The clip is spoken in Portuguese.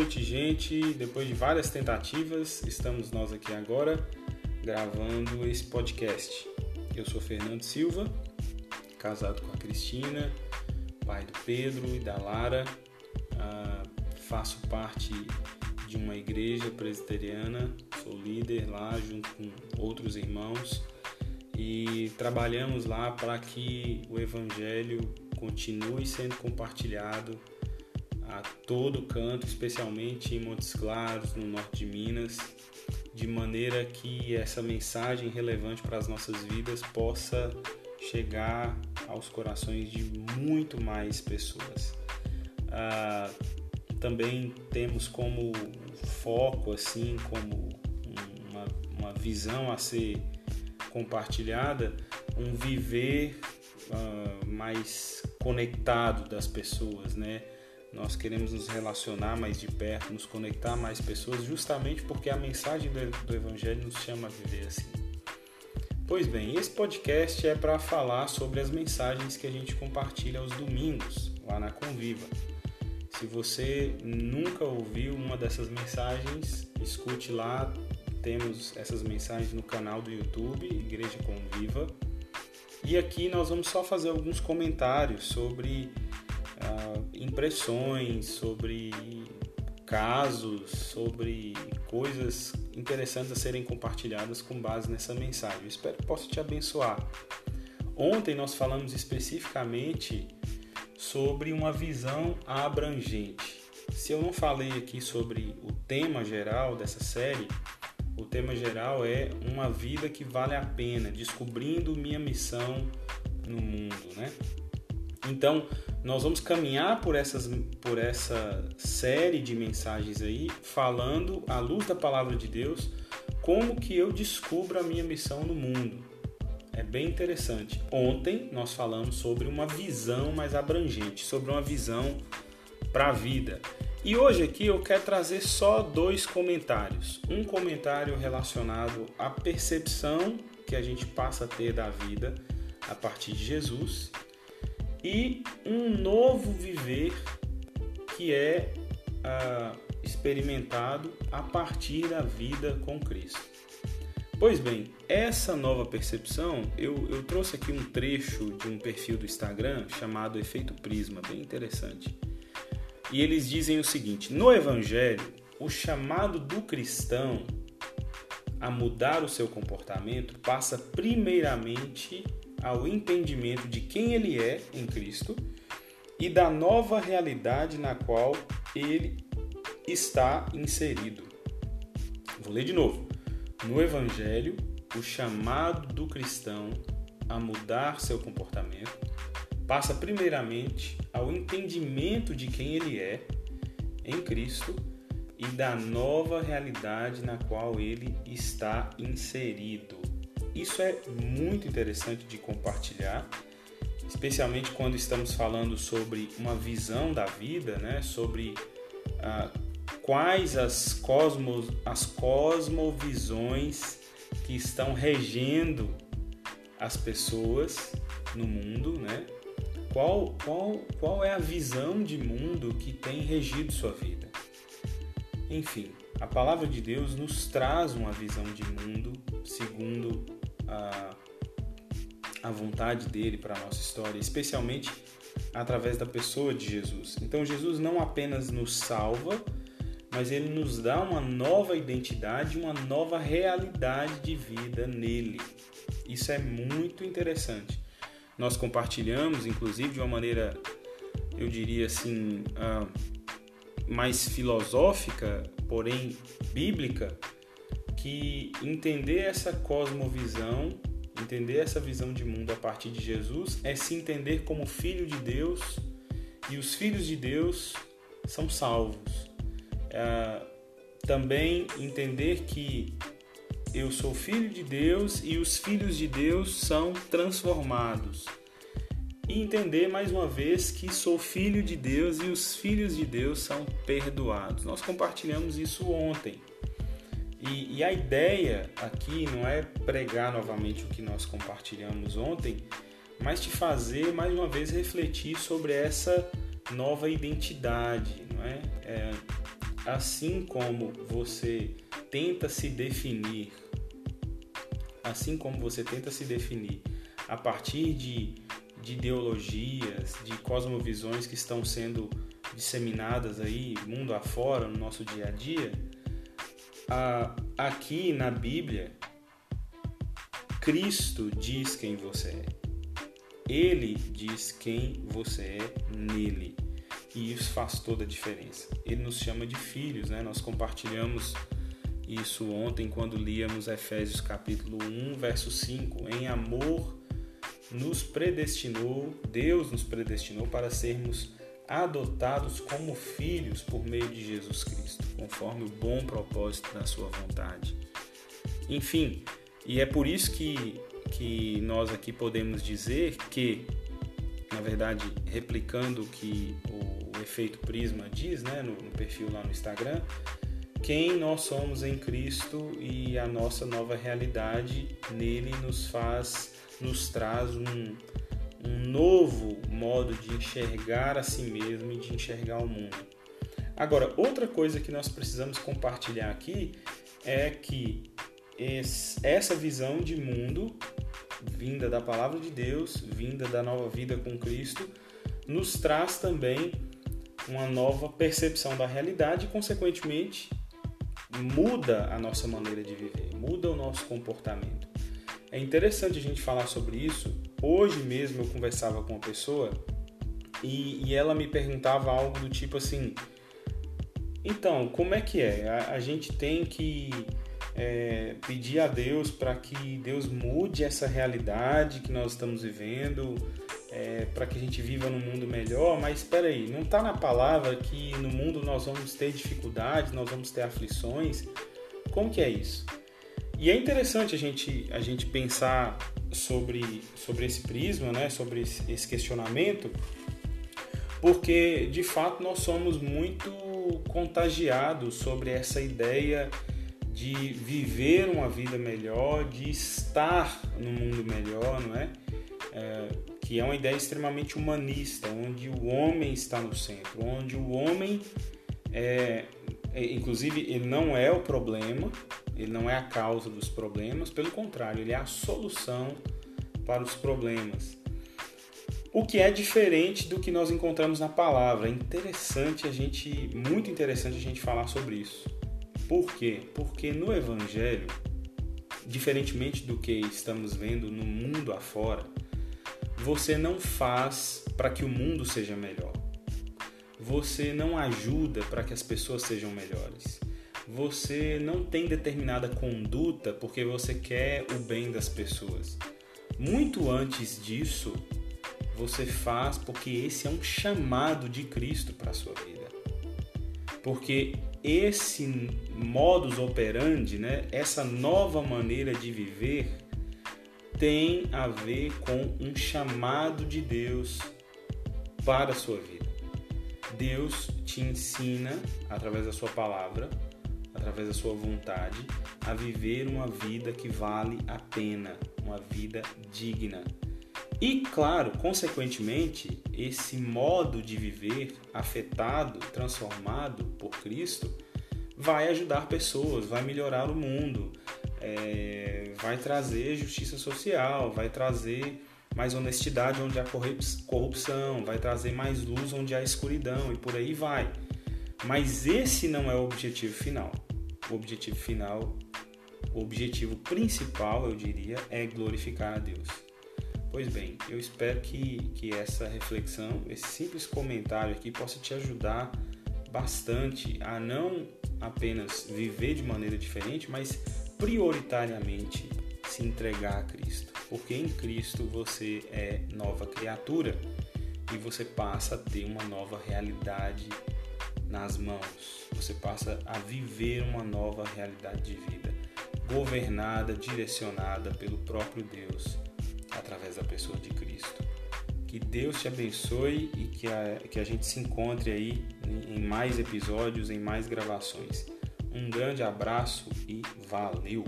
noite, gente. Depois de várias tentativas, estamos nós aqui agora gravando esse podcast. Eu sou Fernando Silva, casado com a Cristina, pai do Pedro e da Lara. Ah, faço parte de uma igreja presbiteriana, sou líder lá junto com outros irmãos e trabalhamos lá para que o Evangelho continue sendo compartilhado a todo canto, especialmente em Montes Claros, no norte de Minas, de maneira que essa mensagem relevante para as nossas vidas possa chegar aos corações de muito mais pessoas. Ah, também temos como foco, assim, como uma, uma visão a ser compartilhada, um viver uh, mais conectado das pessoas, né? Nós queremos nos relacionar mais de perto, nos conectar mais pessoas, justamente porque a mensagem do Evangelho nos chama a viver assim. Pois bem, esse podcast é para falar sobre as mensagens que a gente compartilha aos domingos, lá na Conviva. Se você nunca ouviu uma dessas mensagens, escute lá. Temos essas mensagens no canal do YouTube, Igreja Conviva. E aqui nós vamos só fazer alguns comentários sobre impressões, sobre casos, sobre coisas interessantes a serem compartilhadas com base nessa mensagem. Eu espero que possa te abençoar. Ontem nós falamos especificamente sobre uma visão abrangente. Se eu não falei aqui sobre o tema geral dessa série, o tema geral é uma vida que vale a pena, descobrindo minha missão no mundo, né? Então, nós vamos caminhar por, essas, por essa série de mensagens aí, falando à luz da palavra de Deus, como que eu descubro a minha missão no mundo. É bem interessante. Ontem nós falamos sobre uma visão mais abrangente, sobre uma visão para a vida. E hoje aqui eu quero trazer só dois comentários. Um comentário relacionado à percepção que a gente passa a ter da vida a partir de Jesus e um novo viver que é ah, experimentado a partir da vida com Cristo. Pois bem, essa nova percepção, eu, eu trouxe aqui um trecho de um perfil do Instagram chamado Efeito Prisma, bem interessante. E eles dizem o seguinte: no Evangelho, o chamado do cristão a mudar o seu comportamento passa primeiramente ao entendimento de quem ele é em Cristo e da nova realidade na qual ele está inserido. Vou ler de novo. No Evangelho, o chamado do cristão a mudar seu comportamento passa primeiramente ao entendimento de quem ele é em Cristo e da nova realidade na qual ele está inserido. Isso é muito interessante de compartilhar, especialmente quando estamos falando sobre uma visão da vida, né? sobre ah, quais as, cosmos, as cosmovisões que estão regendo as pessoas no mundo, né? Qual, qual, qual é a visão de mundo que tem regido sua vida? Enfim, a palavra de Deus nos traz uma visão de mundo segundo a, a vontade dele para a nossa história, especialmente através da pessoa de Jesus. Então, Jesus não apenas nos salva, mas ele nos dá uma nova identidade, uma nova realidade de vida nele. Isso é muito interessante. Nós compartilhamos, inclusive, de uma maneira, eu diria assim, uh, mais filosófica, porém bíblica, que entender essa cosmovisão, entender essa visão de mundo a partir de Jesus, é se entender como filho de Deus e os filhos de Deus são salvos. É, também entender que eu sou filho de Deus e os filhos de Deus são transformados. E entender mais uma vez que sou filho de Deus e os filhos de Deus são perdoados. Nós compartilhamos isso ontem. E, e, a ideia aqui não é pregar novamente o que nós compartilhamos ontem, mas te fazer mais uma vez refletir sobre essa nova identidade, não é? é assim como você tenta se definir, assim como você tenta se definir a partir de, de ideologias, de cosmovisões que estão sendo disseminadas aí mundo afora no nosso dia a dia, aqui na Bíblia, Cristo diz quem você é. Ele diz quem você é nele. E isso faz toda a diferença. Ele nos chama de filhos, né? Nós compartilhamos isso ontem quando líamos Efésios capítulo 1, verso 5. Em amor nos predestinou, Deus nos predestinou para sermos adotados como filhos por meio de Jesus Cristo, conforme o bom propósito da sua vontade. Enfim, e é por isso que, que nós aqui podemos dizer que, na verdade, replicando o que o, efeito Prisma diz né, no, no perfil lá no Instagram, quem nós somos em Cristo e a nossa nova realidade nele nos faz, nos traz um, modo de enxergar a si mesmo e de enxergar o mundo. Agora, outra coisa que nós precisamos compartilhar aqui é que essa visão de mundo, vinda da palavra de Deus, vinda da nova vida com Cristo, nos traz também uma nova percepção da realidade e, consequentemente, muda a nossa maneira de viver, muda o nosso comportamento. É interessante a gente falar sobre isso. Hoje mesmo eu conversava com uma pessoa e, e ela me perguntava algo do tipo assim: então, como é que é? A, a gente tem que é, pedir a Deus para que Deus mude essa realidade que nós estamos vivendo, é, para que a gente viva num mundo melhor, mas espera aí, não está na palavra que no mundo nós vamos ter dificuldades, nós vamos ter aflições? Como que é isso? E é interessante a gente, a gente pensar sobre, sobre esse prisma, né? sobre esse questionamento, porque de fato nós somos muito contagiados sobre essa ideia de viver uma vida melhor, de estar no mundo melhor, não é? é? que é uma ideia extremamente humanista, onde o homem está no centro, onde o homem é, é inclusive ele não é o problema, ele não é a causa dos problemas, pelo contrário, ele é a solução para os problemas. O que é diferente do que nós encontramos na palavra. É interessante a gente, muito interessante a gente falar sobre isso. Por quê? Porque no evangelho, diferentemente do que estamos vendo no mundo afora, você não faz para que o mundo seja melhor. Você não ajuda para que as pessoas sejam melhores você não tem determinada conduta porque você quer o bem das pessoas. Muito antes disso, você faz porque esse é um chamado de Cristo para a sua vida. Porque esse modus operandi, né, essa nova maneira de viver, tem a ver com um chamado de Deus para a sua vida. Deus te ensina, através da sua palavra, através da sua vontade, a viver uma vida que vale a pena, uma vida digna. E, claro, consequentemente, esse modo de viver afetado, transformado por Cristo, vai ajudar pessoas, vai melhorar o mundo, é, vai trazer justiça social, vai trazer mais honestidade onde há corrupção, vai trazer mais luz onde há escuridão e por aí vai. Mas esse não é o objetivo final. O objetivo final, o objetivo principal, eu diria, é glorificar a Deus. Pois bem, eu espero que, que essa reflexão, esse simples comentário aqui possa te ajudar bastante a não apenas viver de maneira diferente, mas prioritariamente se entregar a Cristo. Porque em Cristo você é nova criatura e você passa a ter uma nova realidade nas mãos. Você passa a viver uma nova realidade de vida, governada, direcionada pelo próprio Deus, através da pessoa de Cristo. Que Deus te abençoe e que a, que a gente se encontre aí em mais episódios, em mais gravações. Um grande abraço e valeu!